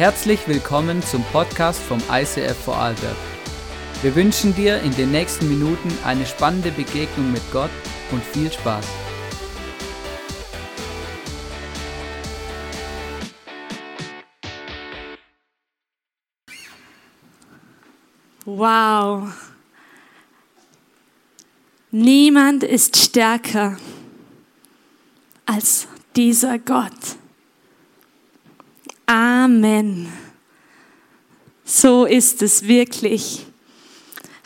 Herzlich willkommen zum Podcast vom ICF Vorarlberg. Wir wünschen dir in den nächsten Minuten eine spannende Begegnung mit Gott und viel Spaß. Wow. Niemand ist stärker als dieser Gott. Amen. So ist es wirklich.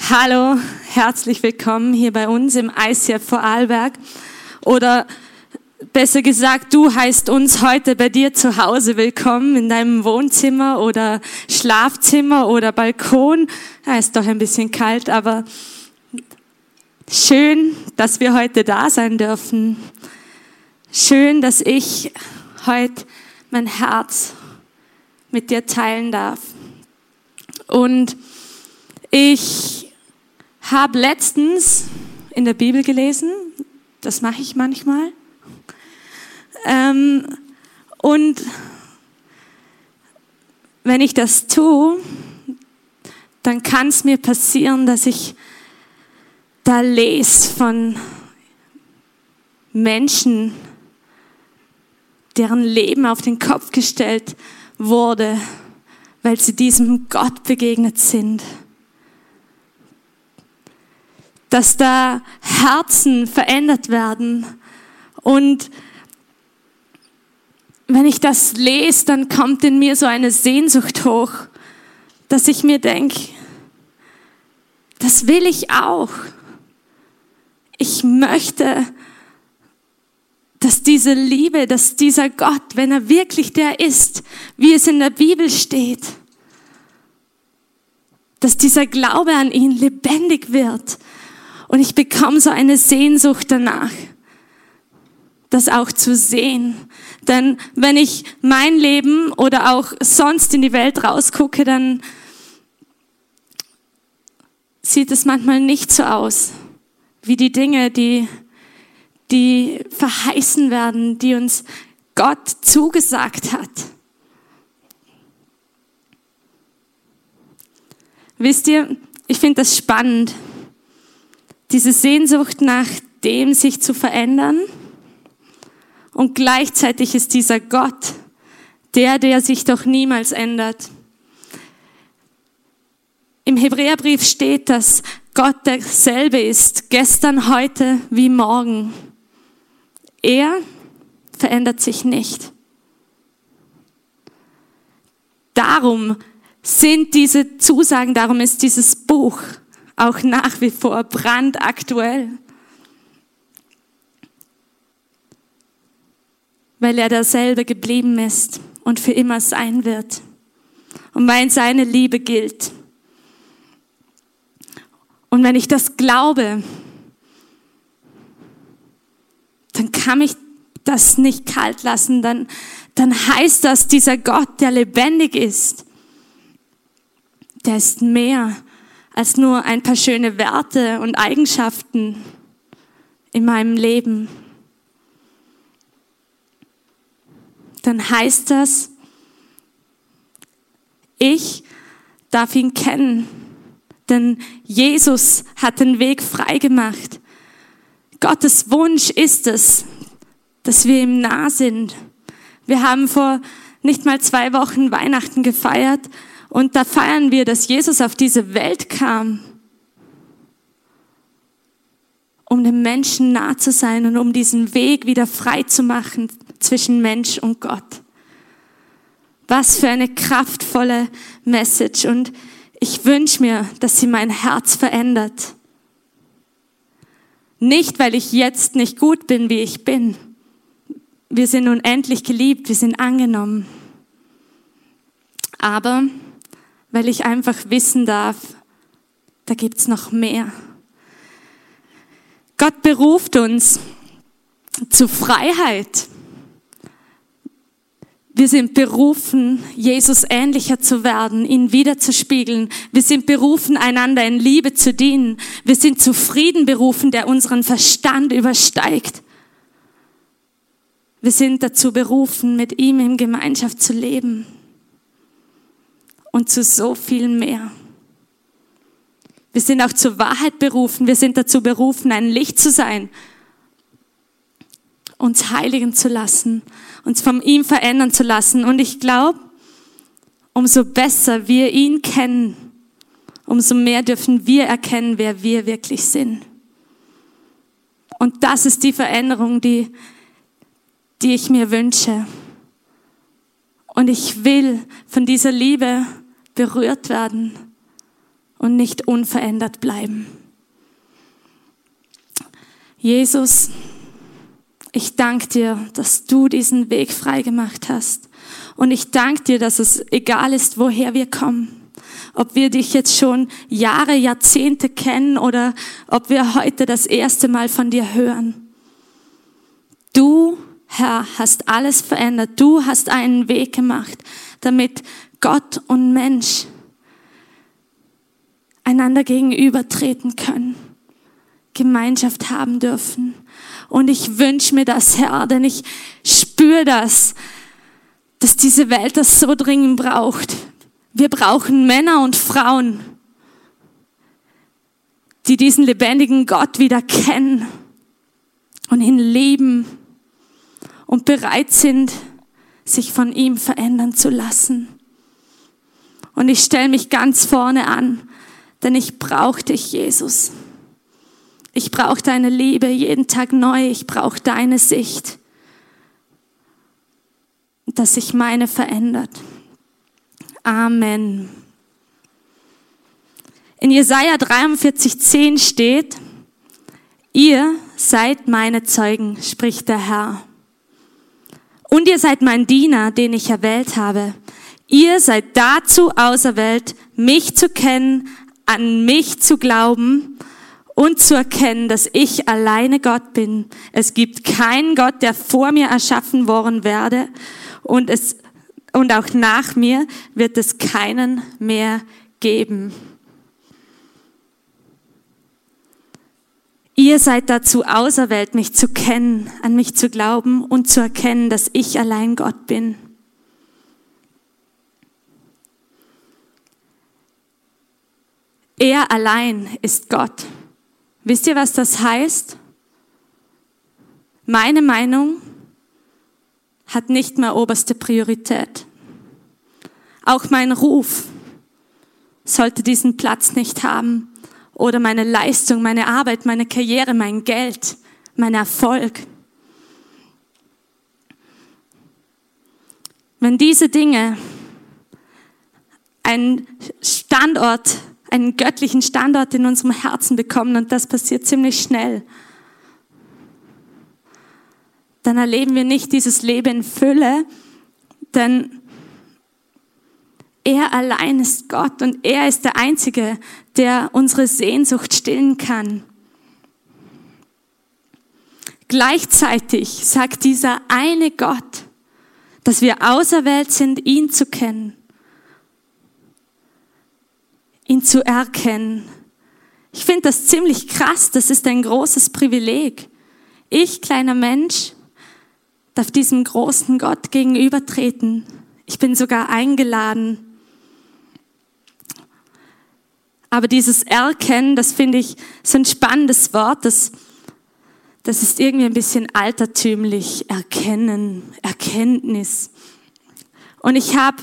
Hallo, herzlich willkommen hier bei uns im ICF Vorarlberg. Oder besser gesagt, du heißt uns heute bei dir zu Hause willkommen in deinem Wohnzimmer oder Schlafzimmer oder Balkon. Ja, ist doch ein bisschen kalt, aber schön, dass wir heute da sein dürfen. Schön, dass ich heute mein Herz mit dir teilen darf. Und ich habe letztens in der Bibel gelesen, das mache ich manchmal, ähm, und wenn ich das tue, dann kann es mir passieren, dass ich da lese von Menschen, deren Leben auf den Kopf gestellt wurde, weil sie diesem Gott begegnet sind. Dass da Herzen verändert werden. Und wenn ich das lese, dann kommt in mir so eine Sehnsucht hoch, dass ich mir denke, das will ich auch. Ich möchte dass diese Liebe, dass dieser Gott, wenn er wirklich der ist, wie es in der Bibel steht, dass dieser Glaube an ihn lebendig wird. Und ich bekomme so eine Sehnsucht danach, das auch zu sehen. Denn wenn ich mein Leben oder auch sonst in die Welt rausgucke, dann sieht es manchmal nicht so aus wie die Dinge, die die verheißen werden, die uns Gott zugesagt hat. Wisst ihr, ich finde das spannend, diese Sehnsucht nach dem, sich zu verändern. Und gleichzeitig ist dieser Gott der, der sich doch niemals ändert. Im Hebräerbrief steht, dass Gott derselbe ist, gestern, heute wie morgen. Er verändert sich nicht. Darum sind diese Zusagen, darum ist dieses Buch auch nach wie vor brandaktuell. Weil er derselbe geblieben ist und für immer sein wird. Und weil seine Liebe gilt. Und wenn ich das glaube, dann kann mich das nicht kalt lassen, dann, dann heißt das, dieser Gott, der lebendig ist, der ist mehr als nur ein paar schöne Werte und Eigenschaften in meinem Leben. Dann heißt das, ich darf ihn kennen, denn Jesus hat den Weg frei gemacht. Gottes Wunsch ist es, dass wir ihm nah sind. Wir haben vor nicht mal zwei Wochen Weihnachten gefeiert und da feiern wir, dass Jesus auf diese Welt kam, um dem Menschen nah zu sein und um diesen Weg wieder frei zu machen zwischen Mensch und Gott. Was für eine kraftvolle Message und ich wünsche mir, dass sie mein Herz verändert. Nicht, weil ich jetzt nicht gut bin, wie ich bin. Wir sind unendlich geliebt, wir sind angenommen. Aber weil ich einfach wissen darf, da gibt's noch mehr. Gott beruft uns zu Freiheit. Wir sind berufen, Jesus ähnlicher zu werden, ihn wiederzuspiegeln. Wir sind berufen, einander in Liebe zu dienen. Wir sind zu Frieden berufen, der unseren Verstand übersteigt. Wir sind dazu berufen, mit ihm in Gemeinschaft zu leben. und zu so viel mehr. Wir sind auch zur Wahrheit berufen. Wir sind dazu berufen, ein Licht zu sein, uns heiligen zu lassen, uns von ihm verändern zu lassen. Und ich glaube, umso besser wir ihn kennen, umso mehr dürfen wir erkennen, wer wir wirklich sind. Und das ist die Veränderung, die, die ich mir wünsche. Und ich will von dieser Liebe berührt werden und nicht unverändert bleiben. Jesus, ich danke dir, dass du diesen Weg frei gemacht hast. Und ich danke dir, dass es egal ist, woher wir kommen. Ob wir dich jetzt schon Jahre, Jahrzehnte kennen oder ob wir heute das erste Mal von dir hören. Du, Herr, hast alles verändert. Du hast einen Weg gemacht, damit Gott und Mensch einander gegenübertreten können, Gemeinschaft haben dürfen. Und ich wünsche mir das, Herr, denn ich spüre das, dass diese Welt das so dringend braucht. Wir brauchen Männer und Frauen, die diesen lebendigen Gott wieder kennen und ihn lieben und bereit sind, sich von ihm verändern zu lassen. Und ich stelle mich ganz vorne an, denn ich brauche dich, Jesus. Ich brauche deine Liebe jeden Tag neu. Ich brauche deine Sicht, dass sich meine verändert. Amen. In Jesaja 43,10 steht, ihr seid meine Zeugen, spricht der Herr. Und ihr seid mein Diener, den ich erwählt habe. Ihr seid dazu auserwählt, mich zu kennen, an mich zu glauben und zu erkennen, dass ich alleine Gott bin. Es gibt keinen Gott, der vor mir erschaffen worden werde und es und auch nach mir wird es keinen mehr geben. Ihr seid dazu auserwählt, mich zu kennen, an mich zu glauben und zu erkennen, dass ich allein Gott bin. Er allein ist Gott. Wisst ihr, was das heißt? Meine Meinung hat nicht mehr oberste Priorität. Auch mein Ruf sollte diesen Platz nicht haben oder meine Leistung, meine Arbeit, meine Karriere, mein Geld, mein Erfolg. Wenn diese Dinge einen Standort einen göttlichen Standort in unserem Herzen bekommen und das passiert ziemlich schnell, dann erleben wir nicht dieses Leben in Fülle, denn er allein ist Gott und er ist der Einzige, der unsere Sehnsucht stillen kann. Gleichzeitig sagt dieser eine Gott, dass wir auserwählt sind, ihn zu kennen ihn zu erkennen. Ich finde das ziemlich krass, das ist ein großes Privileg. Ich, kleiner Mensch, darf diesem großen Gott gegenübertreten. Ich bin sogar eingeladen. Aber dieses Erkennen, das finde ich so ein spannendes Wort, das, das ist irgendwie ein bisschen altertümlich. Erkennen, Erkenntnis. Und ich habe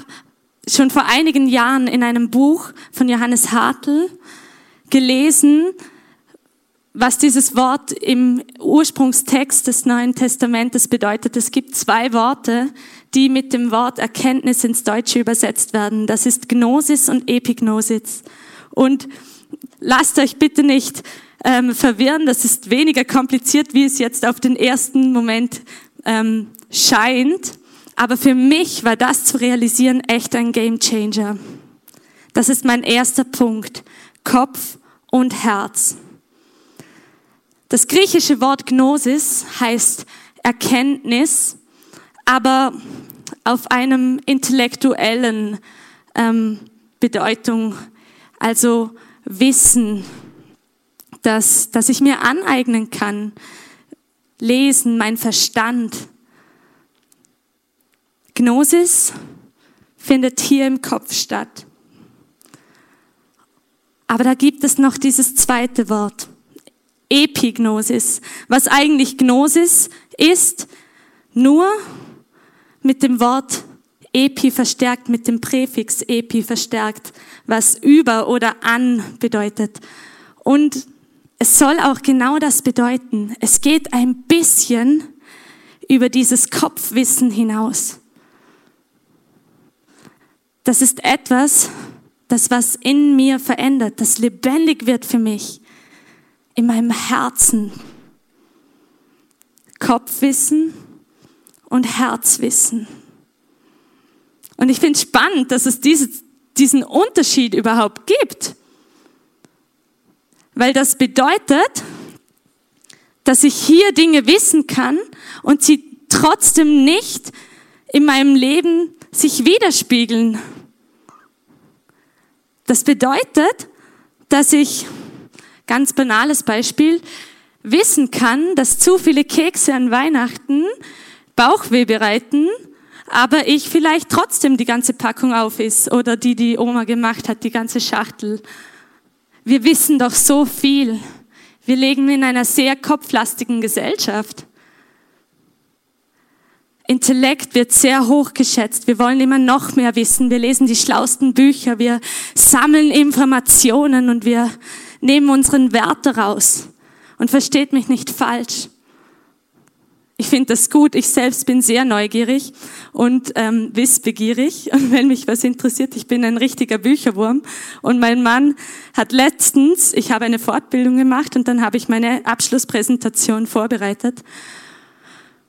schon vor einigen Jahren in einem Buch von Johannes Hartl gelesen, was dieses Wort im Ursprungstext des Neuen Testamentes bedeutet. Es gibt zwei Worte, die mit dem Wort Erkenntnis ins Deutsche übersetzt werden. Das ist Gnosis und Epignosis. Und lasst euch bitte nicht ähm, verwirren, das ist weniger kompliziert, wie es jetzt auf den ersten Moment ähm, scheint. Aber für mich war das zu realisieren echt ein Game Changer. Das ist mein erster Punkt. Kopf und Herz. Das griechische Wort Gnosis heißt Erkenntnis, aber auf einem intellektuellen ähm, Bedeutung, also Wissen, das, das ich mir aneignen kann, lesen, mein Verstand, Gnosis findet hier im Kopf statt. Aber da gibt es noch dieses zweite Wort, Epignosis, was eigentlich Gnosis ist, nur mit dem Wort epi verstärkt, mit dem Präfix epi verstärkt, was über oder an bedeutet. Und es soll auch genau das bedeuten. Es geht ein bisschen über dieses Kopfwissen hinaus. Das ist etwas, das was in mir verändert, das lebendig wird für mich, in meinem Herzen. Kopfwissen und Herzwissen. Und ich finde es spannend, dass es dieses, diesen Unterschied überhaupt gibt. Weil das bedeutet, dass ich hier Dinge wissen kann und sie trotzdem nicht in meinem Leben sich widerspiegeln. Das bedeutet, dass ich, ganz banales Beispiel, wissen kann, dass zu viele Kekse an Weihnachten Bauchweh bereiten, aber ich vielleicht trotzdem die ganze Packung auf ist oder die die Oma gemacht hat, die ganze Schachtel. Wir wissen doch so viel. Wir leben in einer sehr kopflastigen Gesellschaft. Intellekt wird sehr hoch geschätzt. Wir wollen immer noch mehr wissen. Wir lesen die schlausten Bücher. Wir sammeln Informationen und wir nehmen unseren Wert daraus. Und versteht mich nicht falsch. Ich finde das gut. Ich selbst bin sehr neugierig und ähm, wissbegierig. Und wenn mich was interessiert, ich bin ein richtiger Bücherwurm. Und mein Mann hat letztens, ich habe eine Fortbildung gemacht und dann habe ich meine Abschlusspräsentation vorbereitet.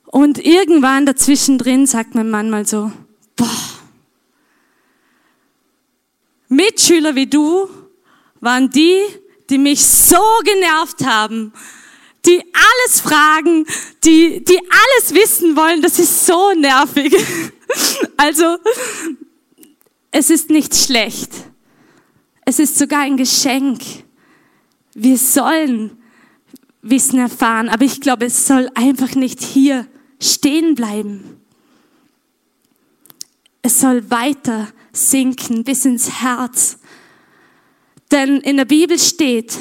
Und irgendwann dazwischen drin sagt mein Mann mal so, boah, Mitschüler wie du waren die, die mich so genervt haben, die alles fragen, die, die alles wissen wollen, das ist so nervig. Also, es ist nicht schlecht. Es ist sogar ein Geschenk. Wir sollen Wissen erfahren, aber ich glaube, es soll einfach nicht hier stehen bleiben. Es soll weiter sinken bis ins Herz. Denn in der Bibel steht,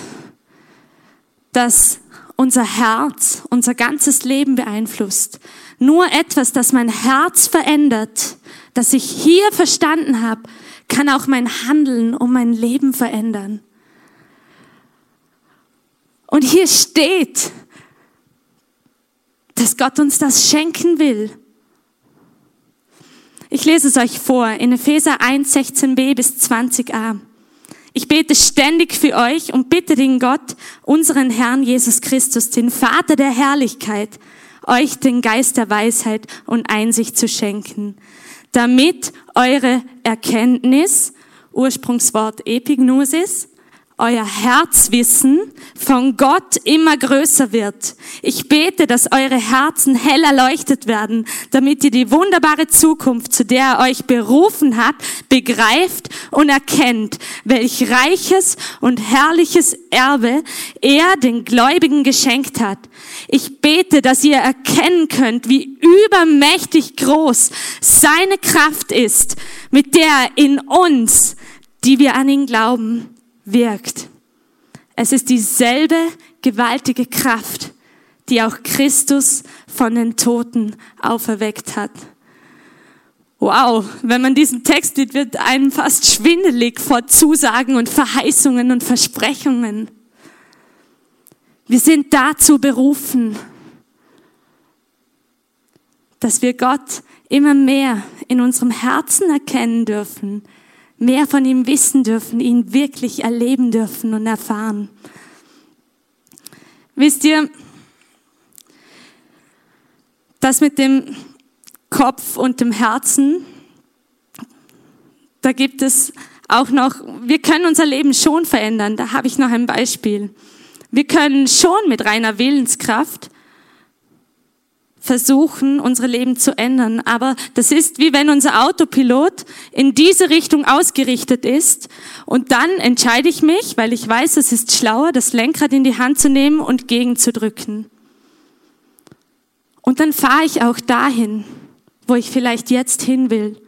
dass unser Herz unser ganzes Leben beeinflusst. Nur etwas, das mein Herz verändert, das ich hier verstanden habe, kann auch mein Handeln und mein Leben verändern. Und hier steht, dass Gott uns das schenken will. Ich lese es euch vor in Epheser 1, 16b bis 20a. Ich bete ständig für euch und bitte den Gott, unseren Herrn Jesus Christus, den Vater der Herrlichkeit, euch den Geist der Weisheit und Einsicht zu schenken, damit eure Erkenntnis, Ursprungswort Epignosis, euer Herzwissen von Gott immer größer wird. Ich bete, dass eure Herzen hell erleuchtet werden, damit ihr die wunderbare Zukunft, zu der er euch berufen hat, begreift und erkennt, welch reiches und herrliches Erbe er den Gläubigen geschenkt hat. Ich bete, dass ihr erkennen könnt, wie übermächtig groß seine Kraft ist, mit der er in uns, die wir an ihn glauben, wirkt. Es ist dieselbe gewaltige Kraft, die auch Christus von den Toten auferweckt hat. Wow, wenn man diesen Text sieht, wird einem fast schwindelig vor Zusagen und Verheißungen und Versprechungen. Wir sind dazu berufen, dass wir Gott immer mehr in unserem Herzen erkennen dürfen, mehr von ihm wissen dürfen, ihn wirklich erleben dürfen und erfahren. Wisst ihr, das mit dem Kopf und dem Herzen, da gibt es auch noch, wir können unser Leben schon verändern. Da habe ich noch ein Beispiel. Wir können schon mit reiner Willenskraft versuchen, unsere Leben zu ändern. Aber das ist wie wenn unser Autopilot in diese Richtung ausgerichtet ist und dann entscheide ich mich, weil ich weiß, es ist schlauer, das Lenkrad in die Hand zu nehmen und gegenzudrücken. Und dann fahre ich auch dahin, wo ich vielleicht jetzt hin will.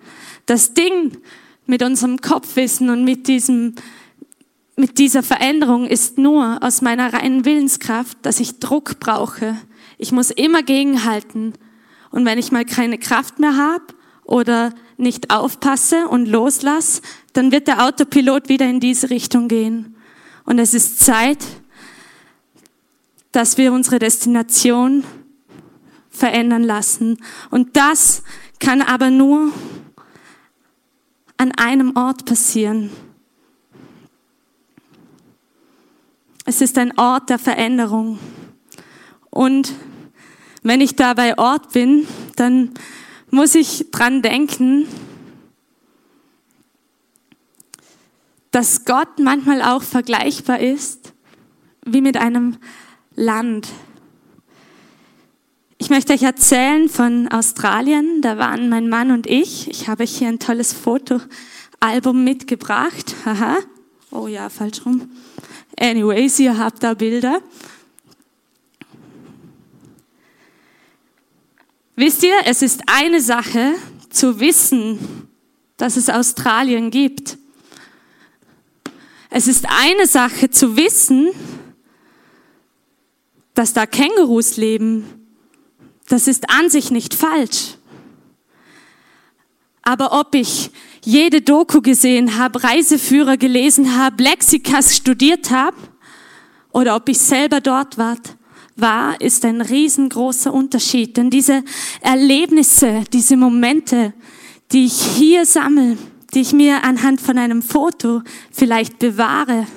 Das Ding mit unserem Kopfwissen und mit diesem mit dieser Veränderung ist nur aus meiner reinen Willenskraft, dass ich Druck brauche. Ich muss immer gegenhalten. Und wenn ich mal keine Kraft mehr habe oder nicht aufpasse und loslasse, dann wird der Autopilot wieder in diese Richtung gehen. Und es ist Zeit, dass wir unsere Destination verändern lassen. Und das kann aber nur an einem Ort passieren. Es ist ein Ort der Veränderung. Und wenn ich da bei Ort bin, dann muss ich dran denken, dass Gott manchmal auch vergleichbar ist wie mit einem Land. Ich möchte euch erzählen von Australien. Da waren mein Mann und ich. Ich habe euch hier ein tolles Fotoalbum mitgebracht. Haha. Oh ja, falsch rum. Anyways, ihr habt da Bilder. Wisst ihr, es ist eine Sache zu wissen, dass es Australien gibt. Es ist eine Sache zu wissen, dass da Kängurus leben. Das ist an sich nicht falsch. Aber ob ich jede Doku gesehen habe, Reiseführer gelesen habe, Lexikas studiert habe oder ob ich selber dort war, war, ist ein riesengroßer Unterschied. Denn diese Erlebnisse, diese Momente, die ich hier sammle, die ich mir anhand von einem Foto vielleicht bewahre,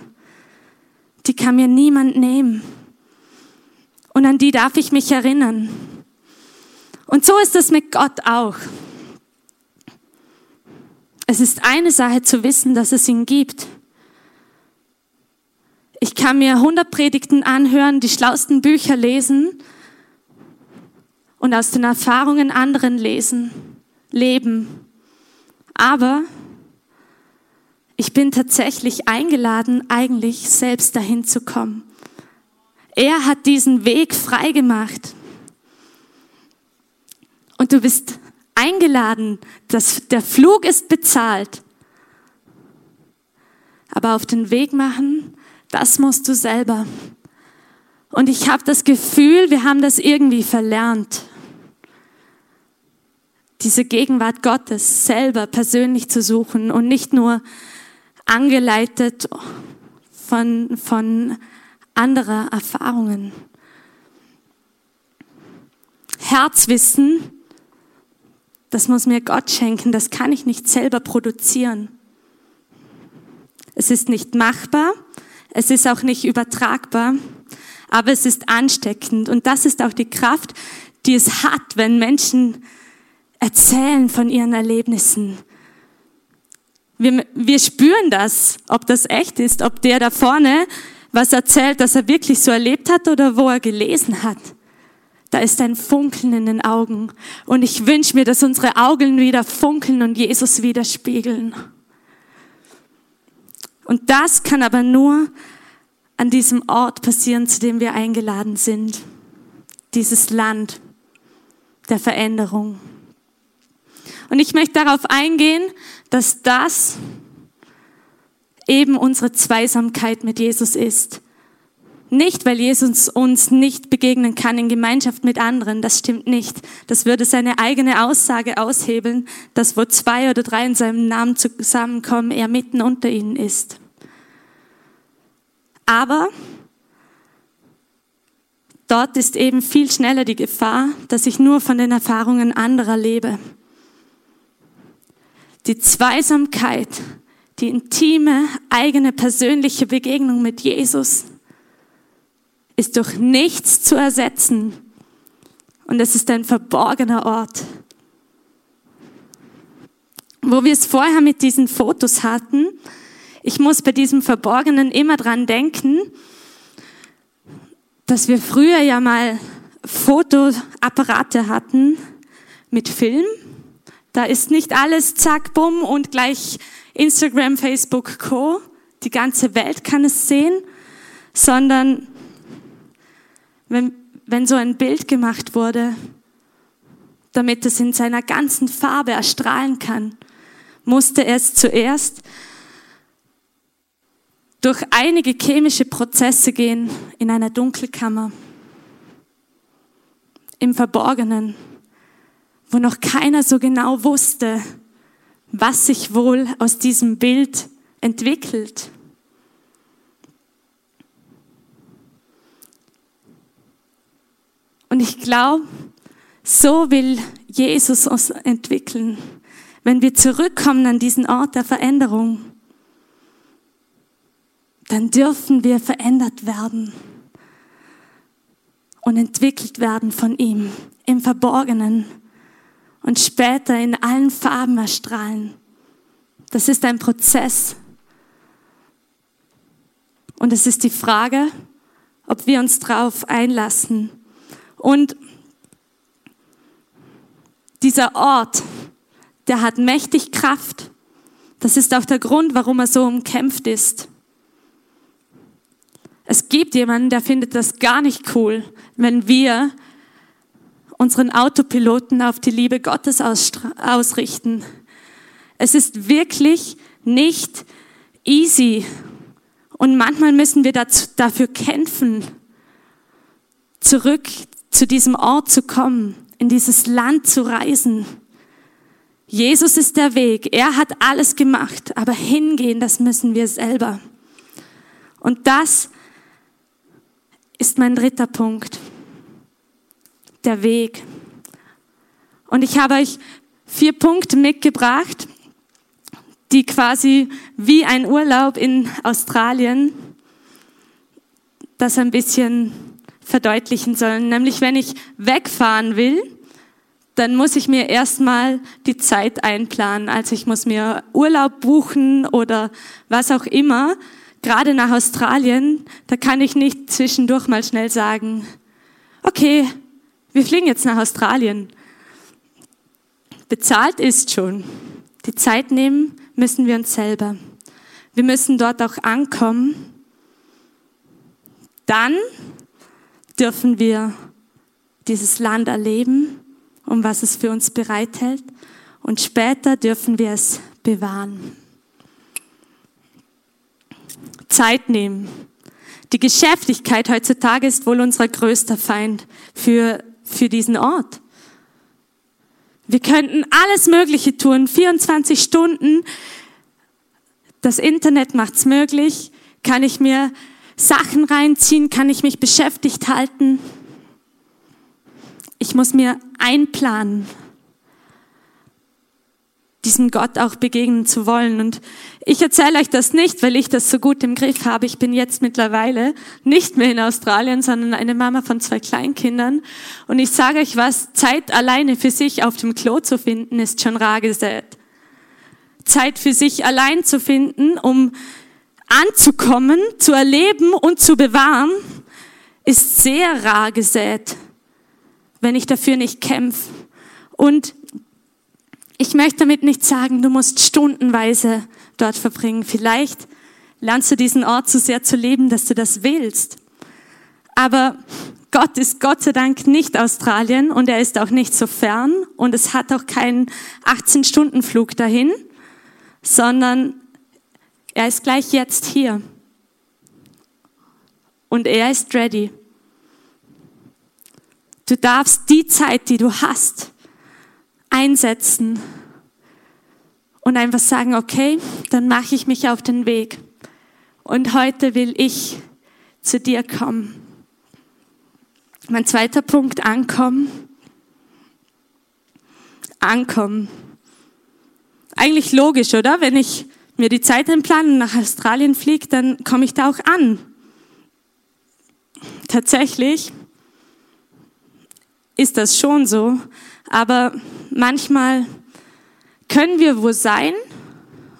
die kann mir niemand nehmen. Und an die darf ich mich erinnern. Und so ist es mit Gott auch. Es ist eine Sache zu wissen, dass es ihn gibt. Ich kann mir 100 Predigten anhören, die schlausten Bücher lesen und aus den Erfahrungen anderen lesen, leben. Aber ich bin tatsächlich eingeladen, eigentlich selbst dahin zu kommen. Er hat diesen Weg frei gemacht. Und du bist eingeladen, das, der Flug ist bezahlt. Aber auf den Weg machen, das musst du selber. Und ich habe das Gefühl, wir haben das irgendwie verlernt. Diese Gegenwart Gottes selber persönlich zu suchen und nicht nur angeleitet von, von anderer Erfahrungen. Herzwissen das muss mir Gott schenken, das kann ich nicht selber produzieren. Es ist nicht machbar, es ist auch nicht übertragbar, aber es ist ansteckend. Und das ist auch die Kraft, die es hat, wenn Menschen erzählen von ihren Erlebnissen. Wir, wir spüren das, ob das echt ist, ob der da vorne was erzählt, das er wirklich so erlebt hat oder wo er gelesen hat. Da ist ein Funkeln in den Augen. Und ich wünsche mir, dass unsere Augen wieder funkeln und Jesus widerspiegeln. Und das kann aber nur an diesem Ort passieren, zu dem wir eingeladen sind. Dieses Land der Veränderung. Und ich möchte darauf eingehen, dass das eben unsere Zweisamkeit mit Jesus ist. Nicht, weil Jesus uns nicht begegnen kann in Gemeinschaft mit anderen, das stimmt nicht. Das würde seine eigene Aussage aushebeln, dass wo zwei oder drei in seinem Namen zusammenkommen, er mitten unter ihnen ist. Aber dort ist eben viel schneller die Gefahr, dass ich nur von den Erfahrungen anderer lebe. Die Zweisamkeit, die intime, eigene, persönliche Begegnung mit Jesus, ist durch nichts zu ersetzen. Und es ist ein verborgener Ort. Wo wir es vorher mit diesen Fotos hatten, ich muss bei diesem Verborgenen immer dran denken, dass wir früher ja mal Fotoapparate hatten mit Film. Da ist nicht alles zack, bumm und gleich Instagram, Facebook, Co. Die ganze Welt kann es sehen, sondern wenn, wenn so ein Bild gemacht wurde, damit es in seiner ganzen Farbe erstrahlen kann, musste es zuerst durch einige chemische Prozesse gehen in einer Dunkelkammer, im Verborgenen, wo noch keiner so genau wusste, was sich wohl aus diesem Bild entwickelt. Und ich glaube, so will Jesus uns entwickeln, wenn wir zurückkommen an diesen Ort der Veränderung dann dürfen wir verändert werden und entwickelt werden von ihm im Verborgenen und später in allen Farben erstrahlen. Das ist ein Prozess. Und es ist die Frage, ob wir uns darauf einlassen. Und dieser Ort, der hat mächtig Kraft. Das ist auch der Grund, warum er so umkämpft ist. Es gibt jemanden, der findet das gar nicht cool, wenn wir unseren Autopiloten auf die Liebe Gottes ausrichten. Es ist wirklich nicht easy. Und manchmal müssen wir dazu, dafür kämpfen, zurück zu diesem Ort zu kommen, in dieses Land zu reisen. Jesus ist der Weg. Er hat alles gemacht. Aber hingehen, das müssen wir selber. Und das ist mein dritter Punkt. Der Weg. Und ich habe euch vier Punkte mitgebracht, die quasi wie ein Urlaub in Australien das ein bisschen verdeutlichen sollen. Nämlich, wenn ich wegfahren will, dann muss ich mir erstmal die Zeit einplanen. Also ich muss mir Urlaub buchen oder was auch immer gerade nach Australien, da kann ich nicht zwischendurch mal schnell sagen, okay, wir fliegen jetzt nach Australien. Bezahlt ist schon. Die Zeit nehmen müssen wir uns selber. Wir müssen dort auch ankommen. Dann dürfen wir dieses Land erleben, um was es für uns bereithält. Und später dürfen wir es bewahren. Zeit nehmen. Die Geschäftigkeit heutzutage ist wohl unser größter Feind für, für diesen Ort. Wir könnten alles Mögliche tun, 24 Stunden. Das Internet macht's möglich. Kann ich mir Sachen reinziehen? Kann ich mich beschäftigt halten? Ich muss mir einplanen diesem Gott auch begegnen zu wollen. Und ich erzähle euch das nicht, weil ich das so gut im Griff habe. Ich bin jetzt mittlerweile nicht mehr in Australien, sondern eine Mama von zwei Kleinkindern. Und ich sage euch was, Zeit alleine für sich auf dem Klo zu finden, ist schon rar gesät. Zeit für sich allein zu finden, um anzukommen, zu erleben und zu bewahren, ist sehr rar gesät, wenn ich dafür nicht kämpfe. Und ich möchte damit nicht sagen, du musst stundenweise dort verbringen. Vielleicht lernst du diesen Ort so sehr zu leben, dass du das willst. Aber Gott ist Gott sei Dank nicht Australien und er ist auch nicht so fern und es hat auch keinen 18-Stunden-Flug dahin, sondern er ist gleich jetzt hier. Und er ist ready. Du darfst die Zeit, die du hast, einsetzen und einfach sagen, okay, dann mache ich mich auf den Weg. Und heute will ich zu dir kommen. Mein zweiter Punkt, ankommen. Ankommen. Eigentlich logisch, oder? Wenn ich mir die Zeit einplane und nach Australien fliege, dann komme ich da auch an. Tatsächlich ist das schon so, aber manchmal können wir wo sein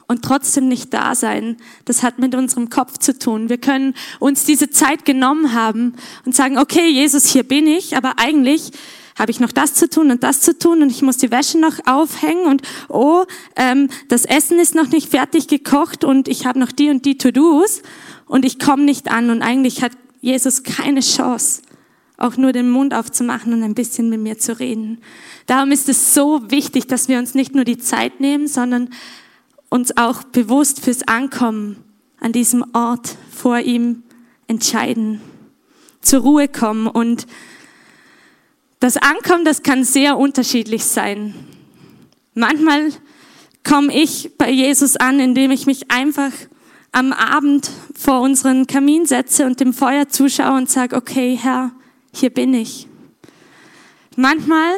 und trotzdem nicht da sein. Das hat mit unserem Kopf zu tun. Wir können uns diese Zeit genommen haben und sagen, okay, Jesus, hier bin ich, aber eigentlich habe ich noch das zu tun und das zu tun und ich muss die Wäsche noch aufhängen und oh, ähm, das Essen ist noch nicht fertig gekocht und ich habe noch die und die To-Dos und ich komme nicht an und eigentlich hat Jesus keine Chance auch nur den Mund aufzumachen und ein bisschen mit mir zu reden. Darum ist es so wichtig, dass wir uns nicht nur die Zeit nehmen, sondern uns auch bewusst fürs Ankommen an diesem Ort vor ihm entscheiden, zur Ruhe kommen. Und das Ankommen, das kann sehr unterschiedlich sein. Manchmal komme ich bei Jesus an, indem ich mich einfach am Abend vor unseren Kamin setze und dem Feuer zuschaue und sage, okay, Herr, hier bin ich. Manchmal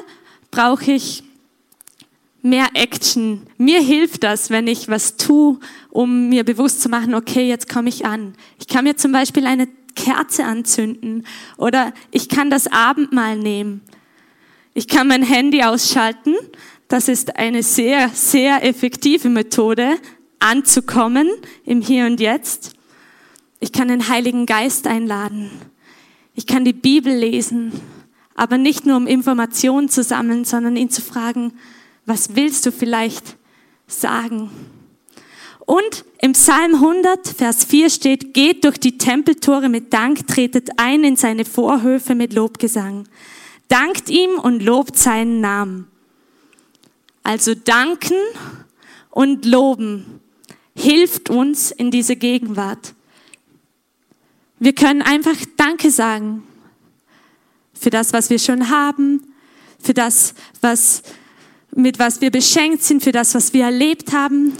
brauche ich mehr Action. Mir hilft das, wenn ich was tue, um mir bewusst zu machen, okay, jetzt komme ich an. Ich kann mir zum Beispiel eine Kerze anzünden oder ich kann das Abendmahl nehmen. Ich kann mein Handy ausschalten. Das ist eine sehr, sehr effektive Methode, anzukommen im Hier und Jetzt. Ich kann den Heiligen Geist einladen. Ich kann die Bibel lesen, aber nicht nur um Informationen zu sammeln, sondern ihn zu fragen, was willst du vielleicht sagen? Und im Psalm 100, Vers 4 steht, geht durch die Tempeltore mit Dank, tretet ein in seine Vorhöfe mit Lobgesang. Dankt ihm und lobt seinen Namen. Also danken und loben hilft uns in diese Gegenwart. Wir können einfach Danke sagen für das, was wir schon haben, für das, was mit was wir beschenkt sind, für das, was wir erlebt haben.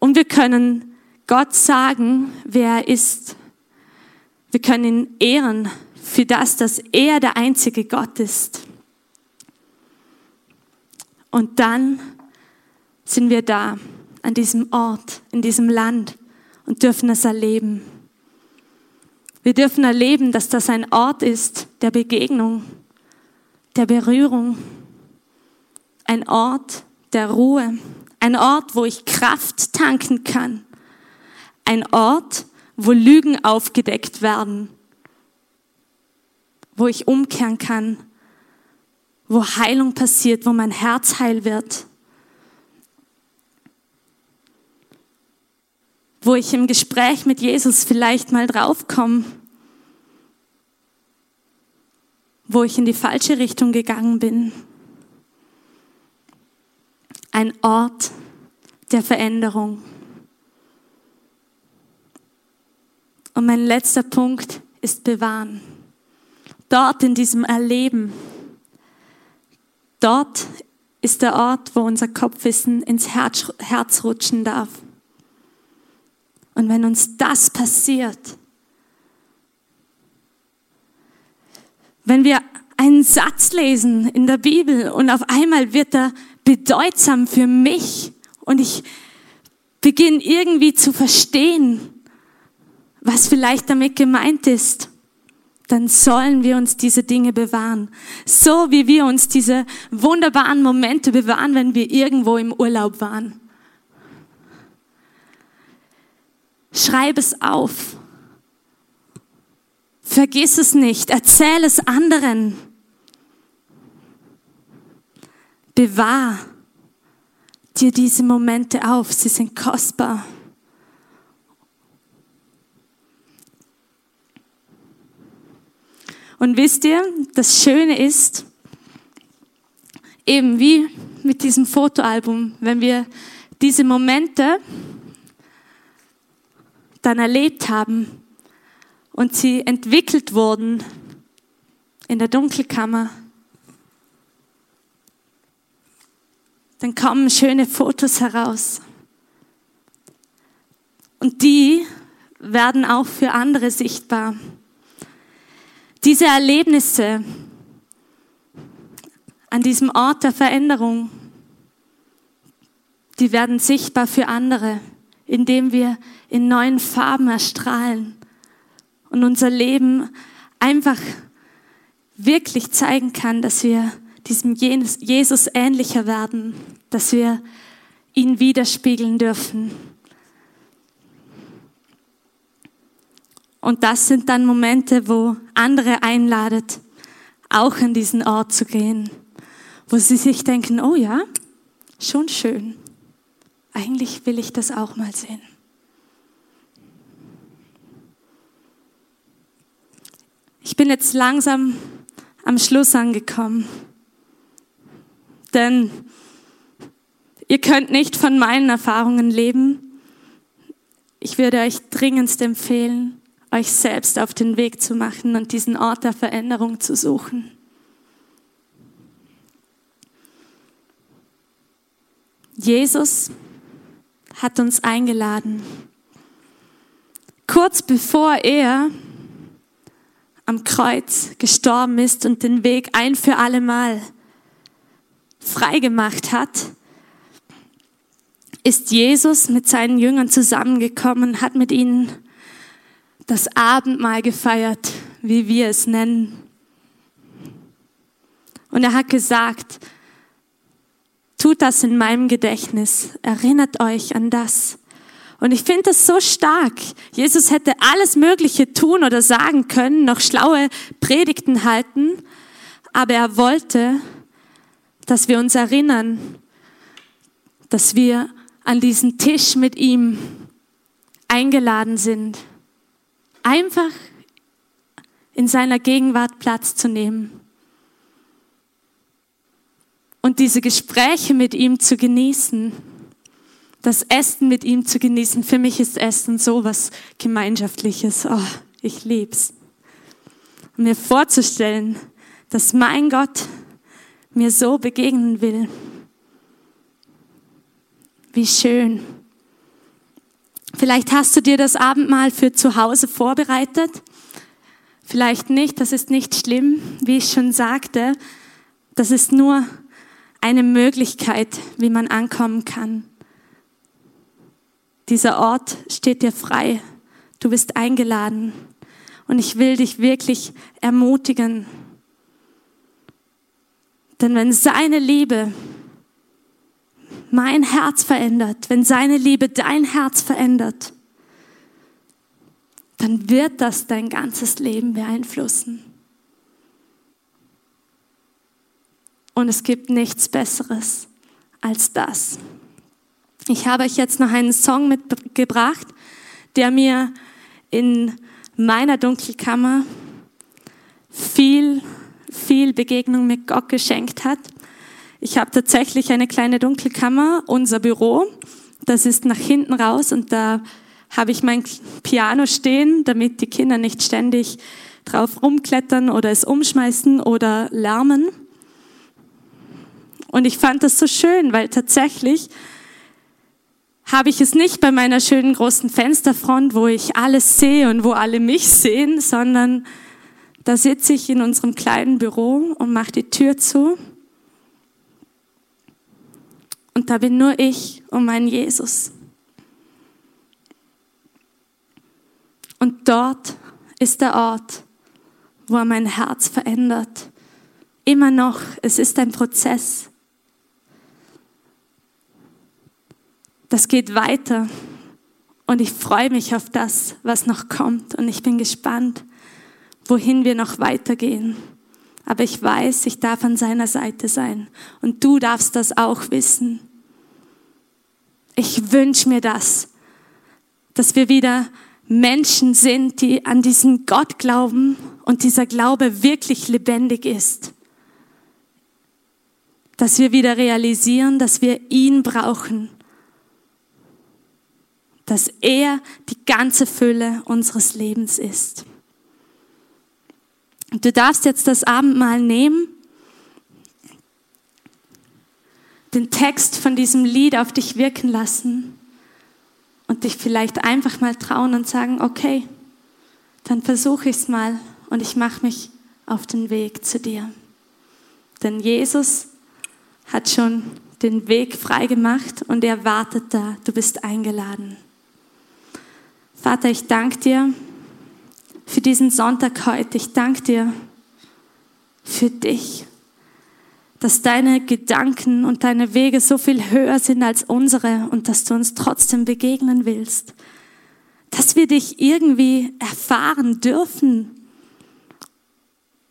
Und wir können Gott sagen, wer er ist. Wir können ihn ehren für das, dass er der einzige Gott ist. Und dann sind wir da, an diesem Ort, in diesem Land und dürfen es erleben. Wir dürfen erleben, dass das ein Ort ist der Begegnung, der Berührung, ein Ort der Ruhe, ein Ort, wo ich Kraft tanken kann, ein Ort, wo Lügen aufgedeckt werden, wo ich umkehren kann, wo Heilung passiert, wo mein Herz heil wird, wo ich im Gespräch mit Jesus vielleicht mal draufkomme, wo ich in die falsche Richtung gegangen bin ein Ort der Veränderung. Und mein letzter Punkt ist bewahren. Dort in diesem Erleben, dort ist der Ort, wo unser Kopfwissen ins Herz, Herz rutschen darf. Und wenn uns das passiert, wenn wir einen Satz lesen in der Bibel und auf einmal wird er bedeutsam für mich und ich beginne irgendwie zu verstehen, was vielleicht damit gemeint ist, dann sollen wir uns diese Dinge bewahren. So wie wir uns diese wunderbaren Momente bewahren, wenn wir irgendwo im Urlaub waren. Schreib es auf. Vergiss es nicht. Erzähl es anderen. Bewahr dir diese Momente auf, sie sind kostbar. Und wisst ihr, das Schöne ist, eben wie mit diesem Fotoalbum, wenn wir diese Momente dann erlebt haben und sie entwickelt wurden in der Dunkelkammer, dann kommen schöne Fotos heraus. Und die werden auch für andere sichtbar. Diese Erlebnisse an diesem Ort der Veränderung, die werden sichtbar für andere, indem wir in neuen Farben erstrahlen und unser Leben einfach wirklich zeigen kann, dass wir diesem Jesus ähnlicher werden, dass wir ihn widerspiegeln dürfen. Und das sind dann Momente, wo andere einladet, auch an diesen Ort zu gehen, wo sie sich denken, oh ja, schon schön. Eigentlich will ich das auch mal sehen. Ich bin jetzt langsam am Schluss angekommen. Denn ihr könnt nicht von meinen Erfahrungen leben. ich würde euch dringendst empfehlen, euch selbst auf den Weg zu machen und diesen Ort der Veränderung zu suchen. Jesus hat uns eingeladen. Kurz bevor er am Kreuz gestorben ist und den Weg ein für alle Mal freigemacht hat, ist Jesus mit seinen Jüngern zusammengekommen, hat mit ihnen das Abendmahl gefeiert, wie wir es nennen. Und er hat gesagt, tut das in meinem Gedächtnis, erinnert euch an das. Und ich finde das so stark. Jesus hätte alles Mögliche tun oder sagen können, noch schlaue Predigten halten, aber er wollte, dass wir uns erinnern, dass wir an diesen Tisch mit ihm eingeladen sind, einfach in seiner Gegenwart Platz zu nehmen und diese Gespräche mit ihm zu genießen, das Essen mit ihm zu genießen. Für mich ist Essen so was Gemeinschaftliches. Oh, ich lieb's. Und mir vorzustellen, dass mein Gott mir so begegnen will. Wie schön. Vielleicht hast du dir das Abendmahl für zu Hause vorbereitet. Vielleicht nicht, das ist nicht schlimm. Wie ich schon sagte, das ist nur eine Möglichkeit, wie man ankommen kann. Dieser Ort steht dir frei. Du bist eingeladen. Und ich will dich wirklich ermutigen. Denn wenn seine Liebe mein Herz verändert, wenn seine Liebe dein Herz verändert, dann wird das dein ganzes Leben beeinflussen. Und es gibt nichts Besseres als das. Ich habe euch jetzt noch einen Song mitgebracht, der mir in meiner Dunkelkammer viel, viel Begegnung mit Gott geschenkt hat. Ich habe tatsächlich eine kleine Dunkelkammer, unser Büro. Das ist nach hinten raus und da habe ich mein Piano stehen, damit die Kinder nicht ständig drauf rumklettern oder es umschmeißen oder lärmen. Und ich fand das so schön, weil tatsächlich habe ich es nicht bei meiner schönen großen Fensterfront, wo ich alles sehe und wo alle mich sehen, sondern da sitze ich in unserem kleinen Büro und mache die Tür zu. Und da bin nur ich und mein Jesus. Und dort ist der Ort, wo er mein Herz verändert. Immer noch, es ist ein Prozess. das geht weiter. Und ich freue mich auf das, was noch kommt. Und ich bin gespannt, wohin wir noch weitergehen. Aber ich weiß, ich darf an seiner Seite sein. Und du darfst das auch wissen. Ich wünsche mir das, dass wir wieder Menschen sind, die an diesen Gott glauben und dieser Glaube wirklich lebendig ist. Dass wir wieder realisieren, dass wir ihn brauchen dass er die ganze Fülle unseres Lebens ist. Du darfst jetzt das Abendmahl nehmen, den Text von diesem Lied auf dich wirken lassen und dich vielleicht einfach mal trauen und sagen, okay, dann versuche ich es mal und ich mache mich auf den Weg zu dir. Denn Jesus hat schon den Weg frei gemacht und er wartet da. Du bist eingeladen. Vater, ich danke dir für diesen Sonntag heute. Ich danke dir für dich, dass deine Gedanken und deine Wege so viel höher sind als unsere und dass du uns trotzdem begegnen willst. Dass wir dich irgendwie erfahren dürfen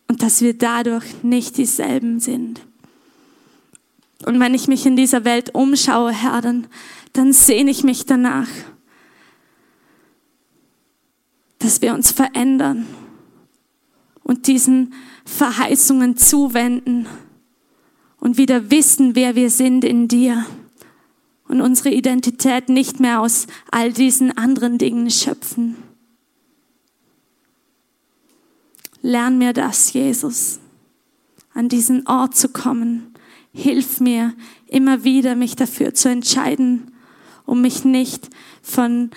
und dass wir dadurch nicht dieselben sind. Und wenn ich mich in dieser Welt umschaue, Herr, dann, dann sehne ich mich danach dass wir uns verändern und diesen Verheißungen zuwenden und wieder wissen, wer wir sind in dir und unsere Identität nicht mehr aus all diesen anderen Dingen schöpfen. Lern mir das, Jesus, an diesen Ort zu kommen. Hilf mir immer wieder, mich dafür zu entscheiden, um mich nicht von,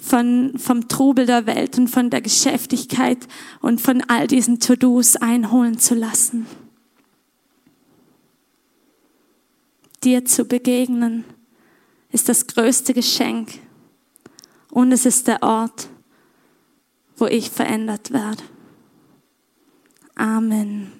von, vom Trubel der Welt und von der Geschäftigkeit und von all diesen To-Dos einholen zu lassen. Dir zu begegnen ist das größte Geschenk und es ist der Ort, wo ich verändert werde. Amen.